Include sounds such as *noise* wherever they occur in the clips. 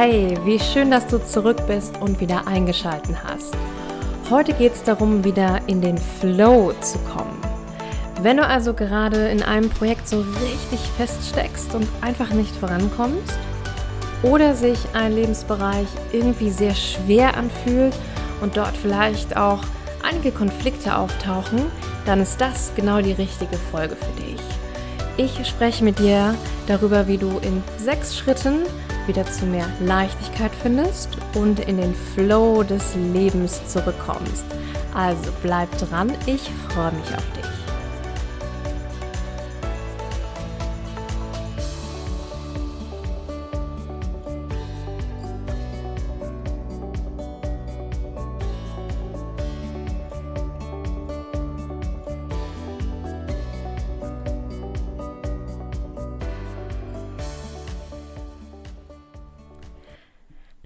Hey, wie schön, dass du zurück bist und wieder eingeschalten hast. Heute geht es darum, wieder in den Flow zu kommen. Wenn du also gerade in einem Projekt so richtig feststeckst und einfach nicht vorankommst oder sich ein Lebensbereich irgendwie sehr schwer anfühlt und dort vielleicht auch einige Konflikte auftauchen, dann ist das genau die richtige Folge für dich. Ich spreche mit dir darüber, wie du in sechs Schritten wieder zu mehr Leichtigkeit findest und in den Flow des Lebens zurückkommst. Also bleib dran, ich freue mich auf dich.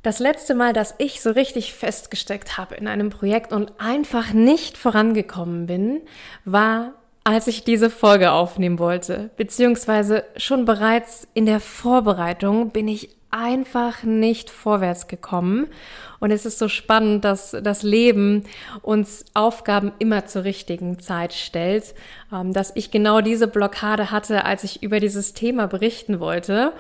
Das letzte Mal, dass ich so richtig festgesteckt habe in einem Projekt und einfach nicht vorangekommen bin, war, als ich diese Folge aufnehmen wollte. Beziehungsweise schon bereits in der Vorbereitung bin ich einfach nicht vorwärts gekommen. Und es ist so spannend, dass das Leben uns Aufgaben immer zur richtigen Zeit stellt, ähm, dass ich genau diese Blockade hatte, als ich über dieses Thema berichten wollte.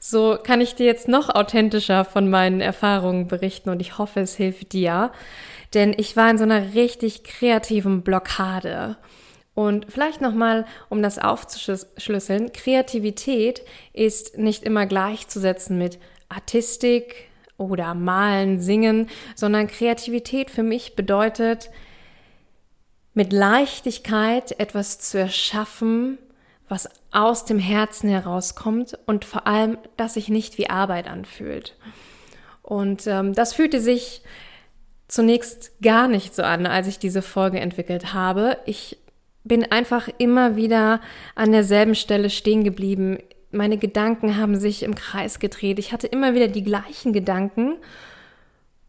So kann ich dir jetzt noch authentischer von meinen Erfahrungen berichten und ich hoffe, es hilft dir. Denn ich war in so einer richtig kreativen Blockade. Und vielleicht nochmal, um das aufzuschlüsseln, Kreativität ist nicht immer gleichzusetzen mit Artistik oder Malen, Singen, sondern Kreativität für mich bedeutet, mit Leichtigkeit etwas zu erschaffen, was aus dem Herzen herauskommt und vor allem, dass sich nicht wie Arbeit anfühlt. Und ähm, das fühlte sich zunächst gar nicht so an, als ich diese Folge entwickelt habe. Ich bin einfach immer wieder an derselben Stelle stehen geblieben. Meine Gedanken haben sich im Kreis gedreht. Ich hatte immer wieder die gleichen Gedanken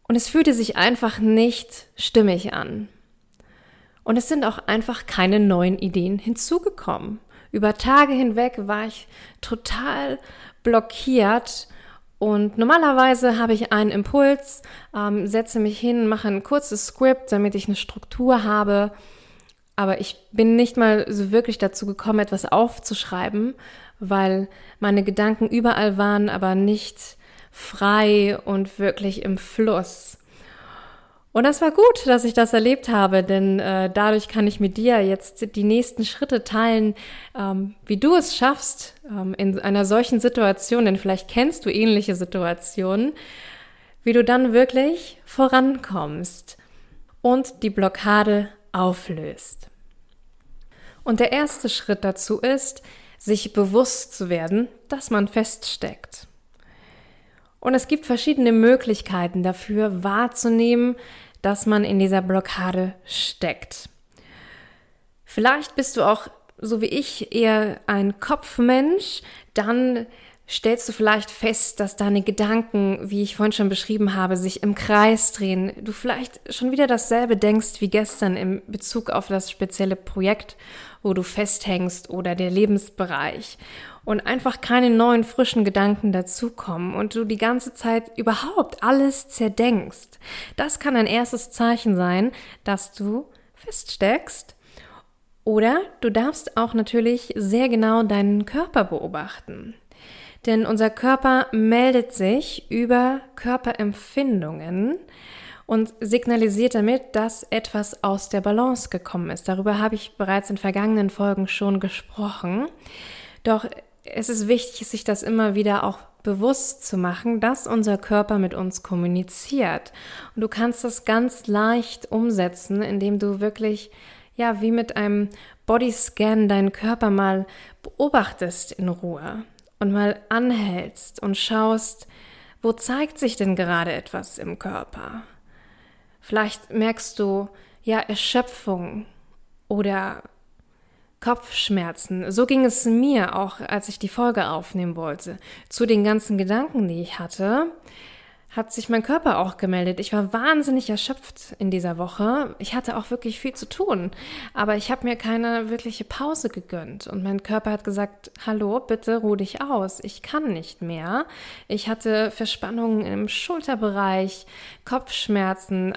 und es fühlte sich einfach nicht stimmig an. Und es sind auch einfach keine neuen Ideen hinzugekommen. Über Tage hinweg war ich total blockiert und normalerweise habe ich einen Impuls, ähm, setze mich hin, mache ein kurzes Skript, damit ich eine Struktur habe. Aber ich bin nicht mal so wirklich dazu gekommen, etwas aufzuschreiben, weil meine Gedanken überall waren, aber nicht frei und wirklich im Fluss. Und das war gut, dass ich das erlebt habe, denn äh, dadurch kann ich mit dir jetzt die nächsten Schritte teilen, ähm, wie du es schaffst ähm, in einer solchen Situation, denn vielleicht kennst du ähnliche Situationen, wie du dann wirklich vorankommst und die Blockade auflöst. Und der erste Schritt dazu ist, sich bewusst zu werden, dass man feststeckt. Und es gibt verschiedene Möglichkeiten dafür wahrzunehmen, dass man in dieser Blockade steckt. Vielleicht bist du auch, so wie ich, eher ein Kopfmensch, dann stellst du vielleicht fest, dass deine Gedanken, wie ich vorhin schon beschrieben habe, sich im Kreis drehen. Du vielleicht schon wieder dasselbe denkst wie gestern im Bezug auf das spezielle Projekt, wo du festhängst oder der Lebensbereich und einfach keine neuen frischen Gedanken dazukommen und du die ganze Zeit überhaupt alles zerdenkst. Das kann ein erstes Zeichen sein, dass du feststeckst. Oder du darfst auch natürlich sehr genau deinen Körper beobachten. Denn unser Körper meldet sich über Körperempfindungen und signalisiert damit, dass etwas aus der Balance gekommen ist. Darüber habe ich bereits in vergangenen Folgen schon gesprochen. Doch es ist wichtig, sich das immer wieder auch bewusst zu machen, dass unser Körper mit uns kommuniziert. Und du kannst das ganz leicht umsetzen, indem du wirklich, ja, wie mit einem Bodyscan deinen Körper mal beobachtest in Ruhe und mal anhältst und schaust, wo zeigt sich denn gerade etwas im Körper? Vielleicht merkst du ja Erschöpfung oder Kopfschmerzen. So ging es mir auch, als ich die Folge aufnehmen wollte. Zu den ganzen Gedanken, die ich hatte, hat sich mein Körper auch gemeldet. Ich war wahnsinnig erschöpft in dieser Woche. Ich hatte auch wirklich viel zu tun, aber ich habe mir keine wirkliche Pause gegönnt. Und mein Körper hat gesagt, hallo, bitte ruh dich aus. Ich kann nicht mehr. Ich hatte Verspannungen im Schulterbereich, Kopfschmerzen.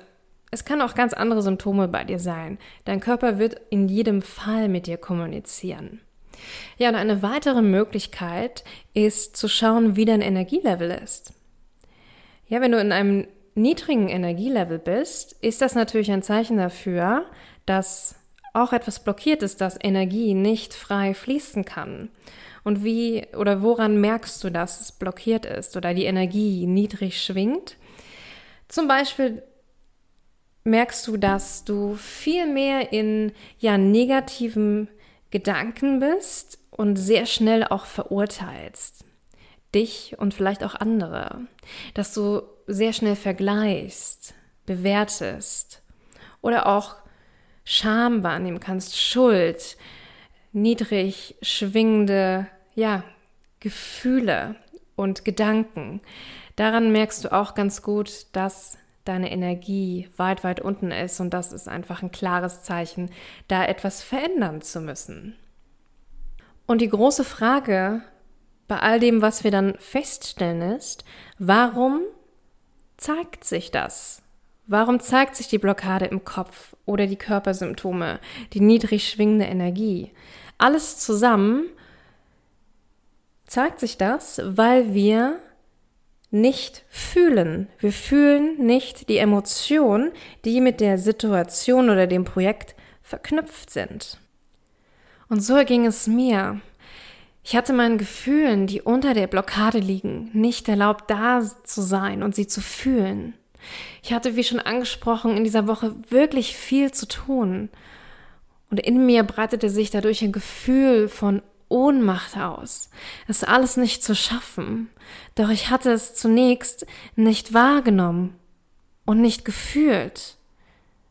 Es kann auch ganz andere Symptome bei dir sein. Dein Körper wird in jedem Fall mit dir kommunizieren. Ja, und eine weitere Möglichkeit ist zu schauen, wie dein Energielevel ist. Ja, wenn du in einem niedrigen Energielevel bist, ist das natürlich ein Zeichen dafür, dass auch etwas blockiert ist, dass Energie nicht frei fließen kann. Und wie oder woran merkst du, dass es blockiert ist oder die Energie niedrig schwingt? Zum Beispiel merkst du, dass du viel mehr in ja negativen Gedanken bist und sehr schnell auch verurteilst dich und vielleicht auch andere, dass du sehr schnell vergleichst, bewertest oder auch Scham wahrnehmen kannst, Schuld, niedrig schwingende, ja, Gefühle und Gedanken. Daran merkst du auch ganz gut, dass deine Energie weit, weit unten ist und das ist einfach ein klares Zeichen, da etwas verändern zu müssen. Und die große Frage, bei all dem, was wir dann feststellen, ist, warum zeigt sich das? Warum zeigt sich die Blockade im Kopf oder die Körpersymptome, die niedrig schwingende Energie? Alles zusammen zeigt sich das, weil wir nicht fühlen. Wir fühlen nicht die Emotionen, die mit der Situation oder dem Projekt verknüpft sind. Und so ging es mir. Ich hatte meinen Gefühlen, die unter der Blockade liegen, nicht erlaubt, da zu sein und sie zu fühlen. Ich hatte, wie schon angesprochen, in dieser Woche wirklich viel zu tun. Und in mir breitete sich dadurch ein Gefühl von Ohnmacht aus, es alles nicht zu schaffen. Doch ich hatte es zunächst nicht wahrgenommen und nicht gefühlt.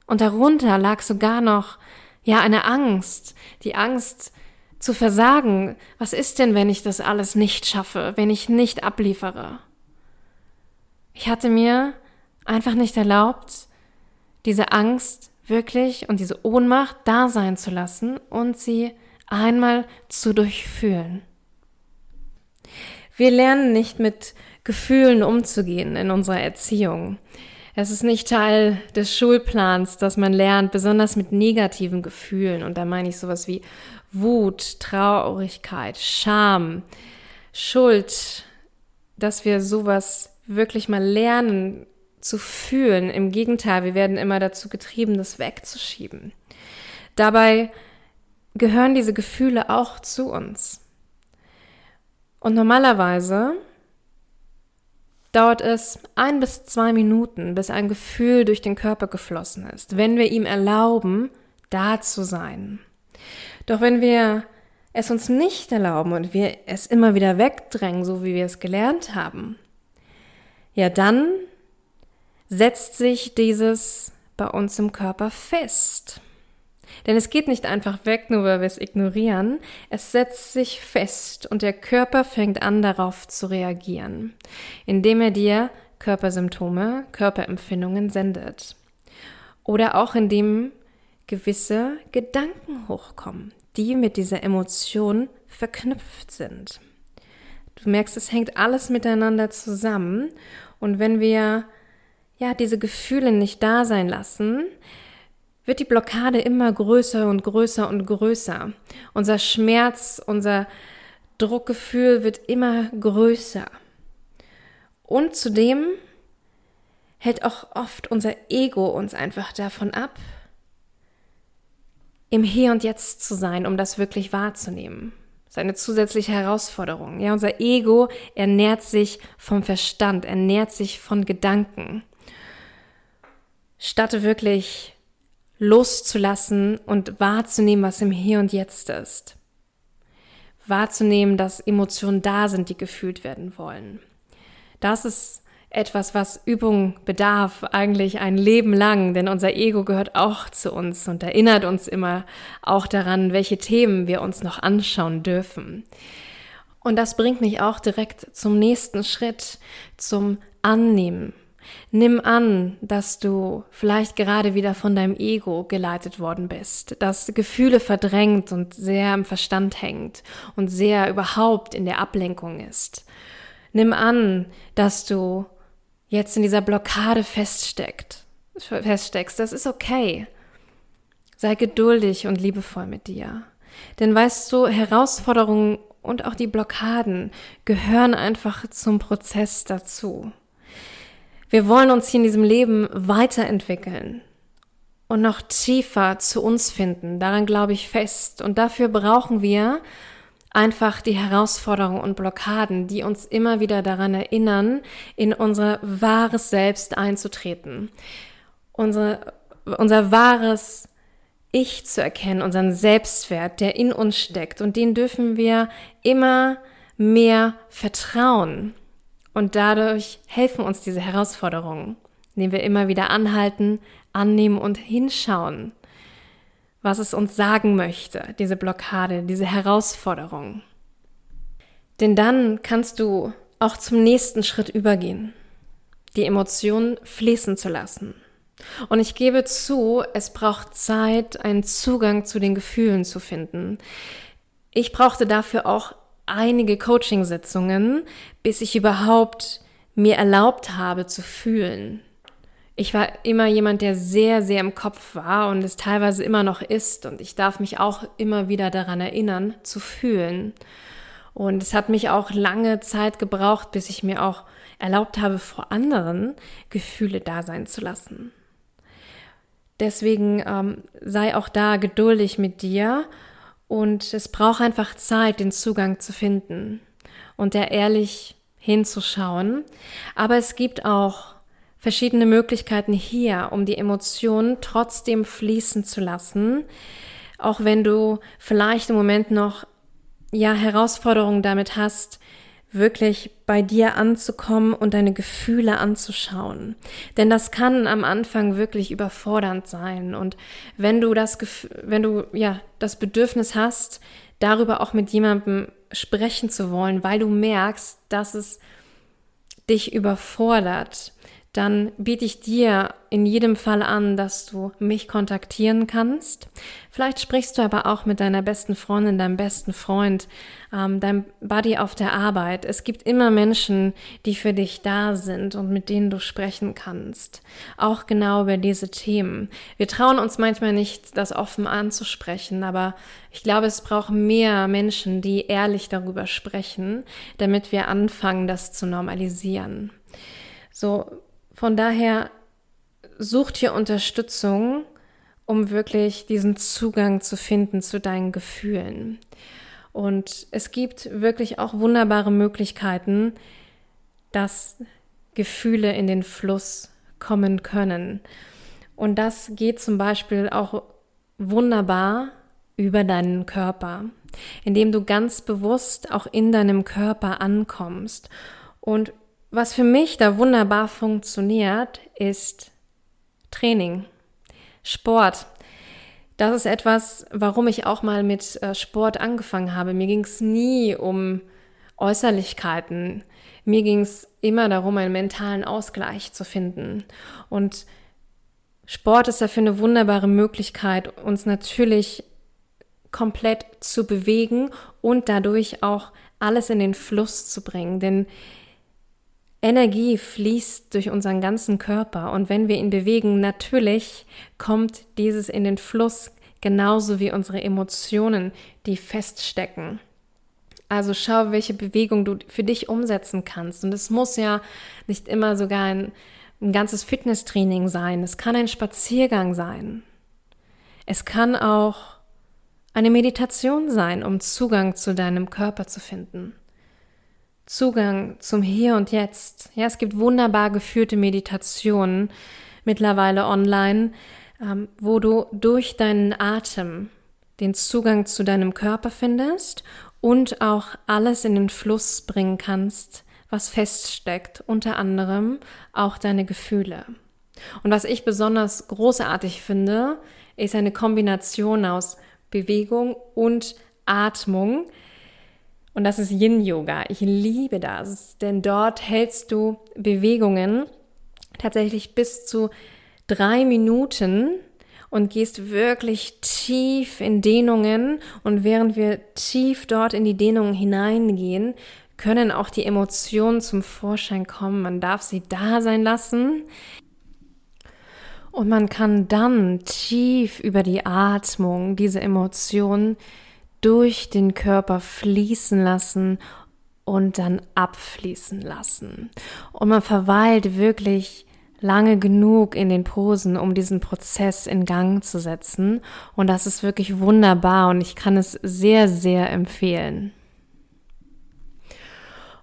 Und darunter lag sogar noch, ja, eine Angst, die Angst, zu versagen. Was ist denn, wenn ich das alles nicht schaffe, wenn ich nicht abliefere? Ich hatte mir einfach nicht erlaubt, diese Angst wirklich und diese Ohnmacht da sein zu lassen und sie einmal zu durchfühlen. Wir lernen nicht mit Gefühlen umzugehen in unserer Erziehung. Es ist nicht Teil des Schulplans, dass man lernt, besonders mit negativen Gefühlen. Und da meine ich sowas wie Wut, Traurigkeit, Scham, Schuld, dass wir sowas wirklich mal lernen zu fühlen. Im Gegenteil, wir werden immer dazu getrieben, das wegzuschieben. Dabei gehören diese Gefühle auch zu uns. Und normalerweise dauert es ein bis zwei Minuten, bis ein Gefühl durch den Körper geflossen ist, wenn wir ihm erlauben, da zu sein. Doch wenn wir es uns nicht erlauben und wir es immer wieder wegdrängen, so wie wir es gelernt haben, ja dann setzt sich dieses bei uns im Körper fest. Denn es geht nicht einfach weg, nur weil wir es ignorieren. Es setzt sich fest und der Körper fängt an, darauf zu reagieren, indem er dir Körpersymptome, Körperempfindungen sendet. Oder auch indem gewisse Gedanken hochkommen, die mit dieser Emotion verknüpft sind. Du merkst, es hängt alles miteinander zusammen und wenn wir ja diese Gefühle nicht da sein lassen, wird die Blockade immer größer und größer und größer. Unser Schmerz, unser Druckgefühl wird immer größer. Und zudem hält auch oft unser Ego uns einfach davon ab, im Hier und Jetzt zu sein, um das wirklich wahrzunehmen. Das ist eine zusätzliche Herausforderung. Ja, unser Ego ernährt sich vom Verstand, ernährt sich von Gedanken. Statt wirklich loszulassen und wahrzunehmen, was im Hier und Jetzt ist. Wahrzunehmen, dass Emotionen da sind, die gefühlt werden wollen. Das ist etwas, was Übung bedarf, eigentlich ein Leben lang, denn unser Ego gehört auch zu uns und erinnert uns immer auch daran, welche Themen wir uns noch anschauen dürfen. Und das bringt mich auch direkt zum nächsten Schritt, zum annehmen. Nimm an, dass du vielleicht gerade wieder von deinem Ego geleitet worden bist, das Gefühle verdrängt und sehr im Verstand hängt und sehr überhaupt in der Ablenkung ist. Nimm an, dass du jetzt in dieser Blockade feststeckt, feststeckst. Das ist okay. Sei geduldig und liebevoll mit dir. Denn weißt du, Herausforderungen und auch die Blockaden gehören einfach zum Prozess dazu. Wir wollen uns hier in diesem Leben weiterentwickeln und noch tiefer zu uns finden. Daran glaube ich fest. Und dafür brauchen wir einfach die Herausforderungen und Blockaden, die uns immer wieder daran erinnern, in unser wahres Selbst einzutreten. Unsere, unser wahres ich zu erkennen, unseren Selbstwert, der in uns steckt. Und den dürfen wir immer mehr vertrauen. Und dadurch helfen uns diese Herausforderungen, indem wir immer wieder anhalten, annehmen und hinschauen, was es uns sagen möchte, diese Blockade, diese Herausforderung. Denn dann kannst du auch zum nächsten Schritt übergehen, die Emotionen fließen zu lassen. Und ich gebe zu, es braucht Zeit, einen Zugang zu den Gefühlen zu finden. Ich brauchte dafür auch einige Coaching-Sitzungen, bis ich überhaupt mir erlaubt habe zu fühlen. Ich war immer jemand, der sehr, sehr im Kopf war und es teilweise immer noch ist. Und ich darf mich auch immer wieder daran erinnern, zu fühlen. Und es hat mich auch lange Zeit gebraucht, bis ich mir auch erlaubt habe, vor anderen Gefühle da sein zu lassen. Deswegen ähm, sei auch da geduldig mit dir und es braucht einfach Zeit, den Zugang zu finden und da ehrlich hinzuschauen. Aber es gibt auch verschiedene Möglichkeiten hier, um die Emotionen trotzdem fließen zu lassen, auch wenn du vielleicht im Moment noch ja Herausforderungen damit hast, wirklich bei dir anzukommen und deine Gefühle anzuschauen. Denn das kann am Anfang wirklich überfordernd sein. Und wenn du das, wenn du, ja, das Bedürfnis hast, darüber auch mit jemandem sprechen zu wollen, weil du merkst, dass es dich überfordert, dann biete ich dir in jedem Fall an, dass du mich kontaktieren kannst. Vielleicht sprichst du aber auch mit deiner besten Freundin, deinem besten Freund, ähm, deinem Buddy auf der Arbeit. Es gibt immer Menschen, die für dich da sind und mit denen du sprechen kannst. Auch genau über diese Themen. Wir trauen uns manchmal nicht, das offen anzusprechen, aber ich glaube, es braucht mehr Menschen, die ehrlich darüber sprechen, damit wir anfangen, das zu normalisieren. So, von daher such dir Unterstützung, um wirklich diesen Zugang zu finden zu deinen Gefühlen. Und es gibt wirklich auch wunderbare Möglichkeiten, dass Gefühle in den Fluss kommen können. Und das geht zum Beispiel auch wunderbar über deinen Körper, indem du ganz bewusst auch in deinem Körper ankommst und was für mich da wunderbar funktioniert, ist Training, Sport. Das ist etwas, warum ich auch mal mit äh, Sport angefangen habe. Mir ging es nie um Äußerlichkeiten. Mir ging es immer darum, einen mentalen Ausgleich zu finden. Und Sport ist dafür eine wunderbare Möglichkeit, uns natürlich komplett zu bewegen und dadurch auch alles in den Fluss zu bringen. Denn Energie fließt durch unseren ganzen Körper und wenn wir ihn bewegen, natürlich kommt dieses in den Fluss, genauso wie unsere Emotionen, die feststecken. Also schau, welche Bewegung du für dich umsetzen kannst. Und es muss ja nicht immer sogar ein, ein ganzes Fitnesstraining sein. Es kann ein Spaziergang sein. Es kann auch eine Meditation sein, um Zugang zu deinem Körper zu finden. Zugang zum Hier und Jetzt. Ja, es gibt wunderbar geführte Meditationen mittlerweile online, ähm, wo du durch deinen Atem den Zugang zu deinem Körper findest und auch alles in den Fluss bringen kannst, was feststeckt, unter anderem auch deine Gefühle. Und was ich besonders großartig finde, ist eine Kombination aus Bewegung und Atmung, Und das ist Yin Yoga. Ich liebe das, denn dort hältst du Bewegungen tatsächlich bis zu drei Minuten und gehst wirklich tief in Dehnungen. Und während wir tief dort in die Dehnungen hineingehen, können auch die Emotionen zum Vorschein kommen. Man darf sie da sein lassen. Und man kann dann tief über die Atmung diese Emotionen durch den Körper fließen lassen und dann abfließen lassen. Und man verweilt wirklich lange genug in den Posen, um diesen Prozess in Gang zu setzen. Und das ist wirklich wunderbar und ich kann es sehr, sehr empfehlen.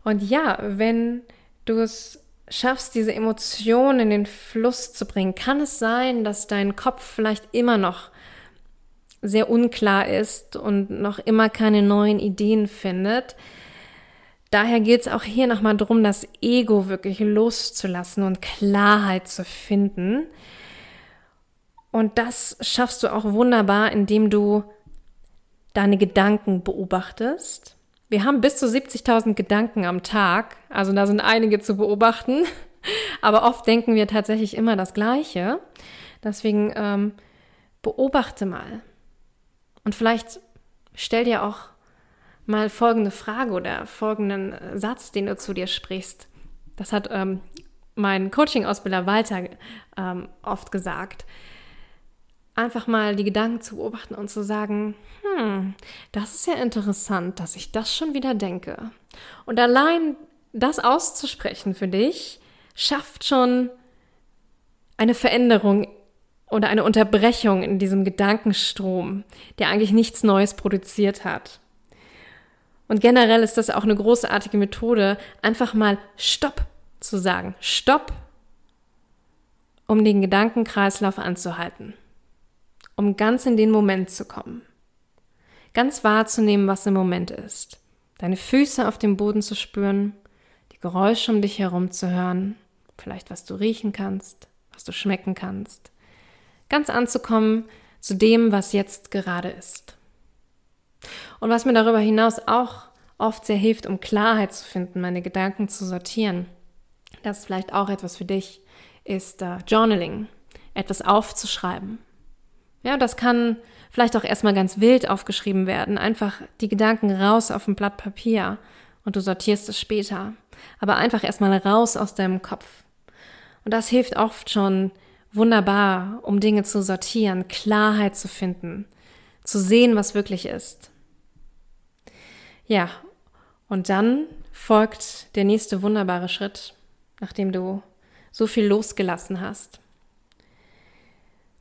Und ja, wenn du es schaffst, diese Emotionen in den Fluss zu bringen, kann es sein, dass dein Kopf vielleicht immer noch sehr unklar ist und noch immer keine neuen Ideen findet. Daher geht es auch hier nochmal darum, das Ego wirklich loszulassen und Klarheit zu finden. Und das schaffst du auch wunderbar, indem du deine Gedanken beobachtest. Wir haben bis zu 70.000 Gedanken am Tag, also da sind einige zu beobachten, *laughs* aber oft denken wir tatsächlich immer das Gleiche. Deswegen ähm, beobachte mal. Und vielleicht stell dir auch mal folgende Frage oder folgenden Satz, den du zu dir sprichst. Das hat ähm, mein Coaching-Ausbilder Walter ähm, oft gesagt. Einfach mal die Gedanken zu beobachten und zu sagen, hm, das ist ja interessant, dass ich das schon wieder denke. Und allein das auszusprechen für dich, schafft schon eine Veränderung oder eine Unterbrechung in diesem Gedankenstrom, der eigentlich nichts Neues produziert hat. Und generell ist das auch eine großartige Methode, einfach mal Stopp zu sagen. Stopp, um den Gedankenkreislauf anzuhalten. Um ganz in den Moment zu kommen. Ganz wahrzunehmen, was im Moment ist. Deine Füße auf dem Boden zu spüren, die Geräusche um dich herum zu hören, vielleicht was du riechen kannst, was du schmecken kannst. Ganz anzukommen zu dem, was jetzt gerade ist. Und was mir darüber hinaus auch oft sehr hilft, um Klarheit zu finden, meine Gedanken zu sortieren, das ist vielleicht auch etwas für dich, ist uh, Journaling, etwas aufzuschreiben. Ja, das kann vielleicht auch erstmal ganz wild aufgeschrieben werden, einfach die Gedanken raus auf ein Blatt Papier und du sortierst es später. Aber einfach erstmal raus aus deinem Kopf. Und das hilft oft schon wunderbar, um Dinge zu sortieren, Klarheit zu finden, zu sehen, was wirklich ist. Ja, und dann folgt der nächste wunderbare Schritt, nachdem du so viel losgelassen hast.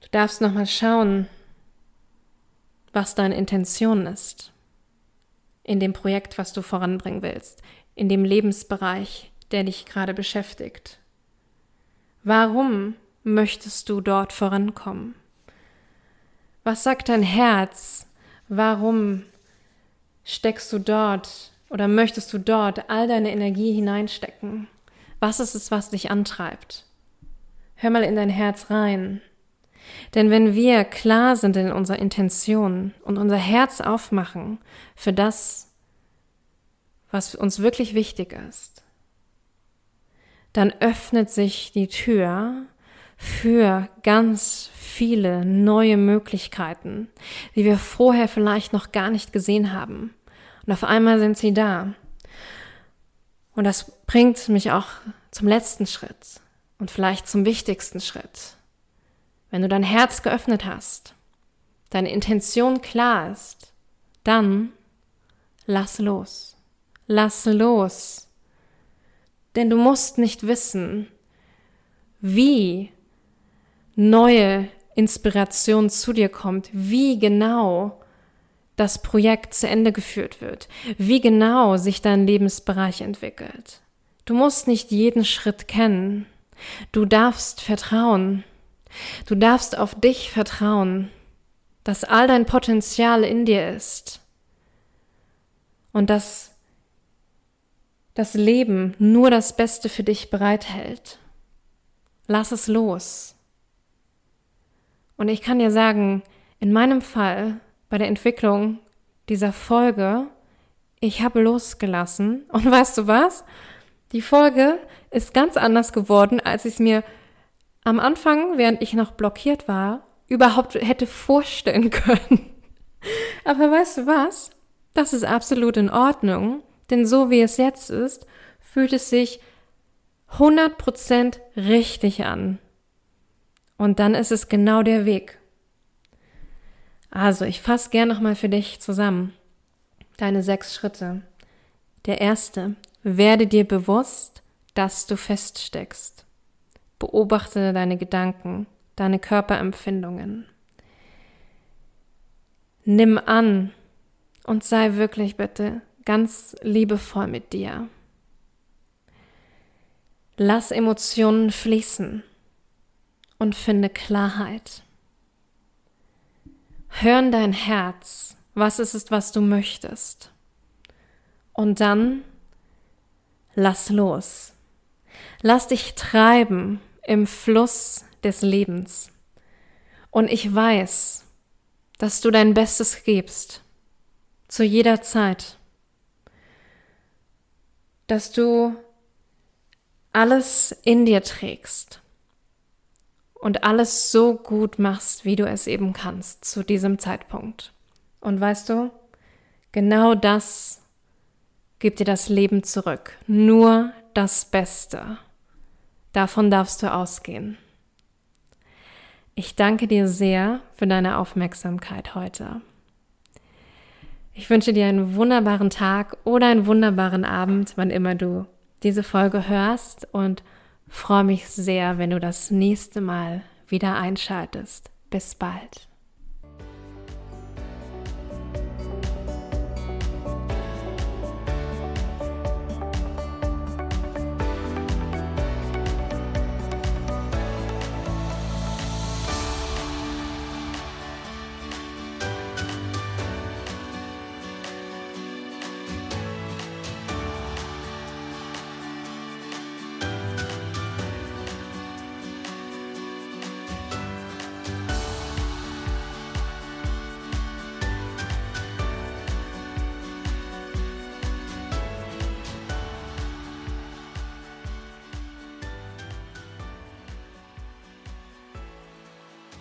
Du darfst nochmal schauen, was deine Intention ist in dem Projekt, was du voranbringen willst, in dem Lebensbereich, der dich gerade beschäftigt. Warum möchtest du dort vorankommen? Was sagt dein Herz? Warum steckst du dort oder möchtest du dort all deine Energie hineinstecken? Was ist es, was dich antreibt? Hör mal in dein Herz rein. Denn wenn wir klar sind in unserer Intention und unser Herz aufmachen für das, was uns wirklich wichtig ist, dann öffnet sich die Tür für ganz viele neue Möglichkeiten, die wir vorher vielleicht noch gar nicht gesehen haben. Und auf einmal sind sie da. Und das bringt mich auch zum letzten Schritt und vielleicht zum wichtigsten Schritt. Wenn du dein Herz geöffnet hast, deine Intention klar ist, dann lass los. Lass los. Denn du musst nicht wissen, wie neue Inspiration zu dir kommt, wie genau das Projekt zu Ende geführt wird, wie genau sich dein Lebensbereich entwickelt. Du musst nicht jeden Schritt kennen. Du darfst vertrauen. Du darfst auf dich vertrauen, dass all dein Potenzial in dir ist und dass das Leben nur das Beste für dich bereithält. Lass es los. Und ich kann dir sagen, in meinem Fall, bei der Entwicklung dieser Folge, ich habe losgelassen. *laughs* Und weißt du was? Die Folge ist ganz anders geworden, als ich es mir am Anfang, während ich noch blockiert war, überhaupt hätte vorstellen *laughs* können. Aber weißt du was? Das ist absolut in Ordnung, denn so wie es jetzt ist, fühlt es sich 100% richtig an. Und dann ist es genau der Weg. Also, ich fasse gern nochmal für dich zusammen. Deine sechs Schritte. Der erste, werde dir bewusst, dass du feststeckst. Beobachte deine Gedanken, deine Körperempfindungen. Nimm an und sei wirklich bitte ganz liebevoll mit dir. Lass Emotionen fließen und finde Klarheit. Hör in dein Herz, was es ist, was du möchtest. Und dann lass los. Lass dich treiben im Fluss des Lebens. Und ich weiß, dass du dein Bestes gibst, zu jeder Zeit. Dass du alles in dir trägst und alles so gut machst, wie du es eben kannst zu diesem Zeitpunkt. Und weißt du, genau das gibt dir das Leben zurück. Nur das Beste. Davon darfst du ausgehen. Ich danke dir sehr für deine Aufmerksamkeit heute. Ich wünsche dir einen wunderbaren Tag oder einen wunderbaren Abend, wann immer du diese Folge hörst und freue mich sehr, wenn du das nächste Mal wieder einschaltest. Bis bald.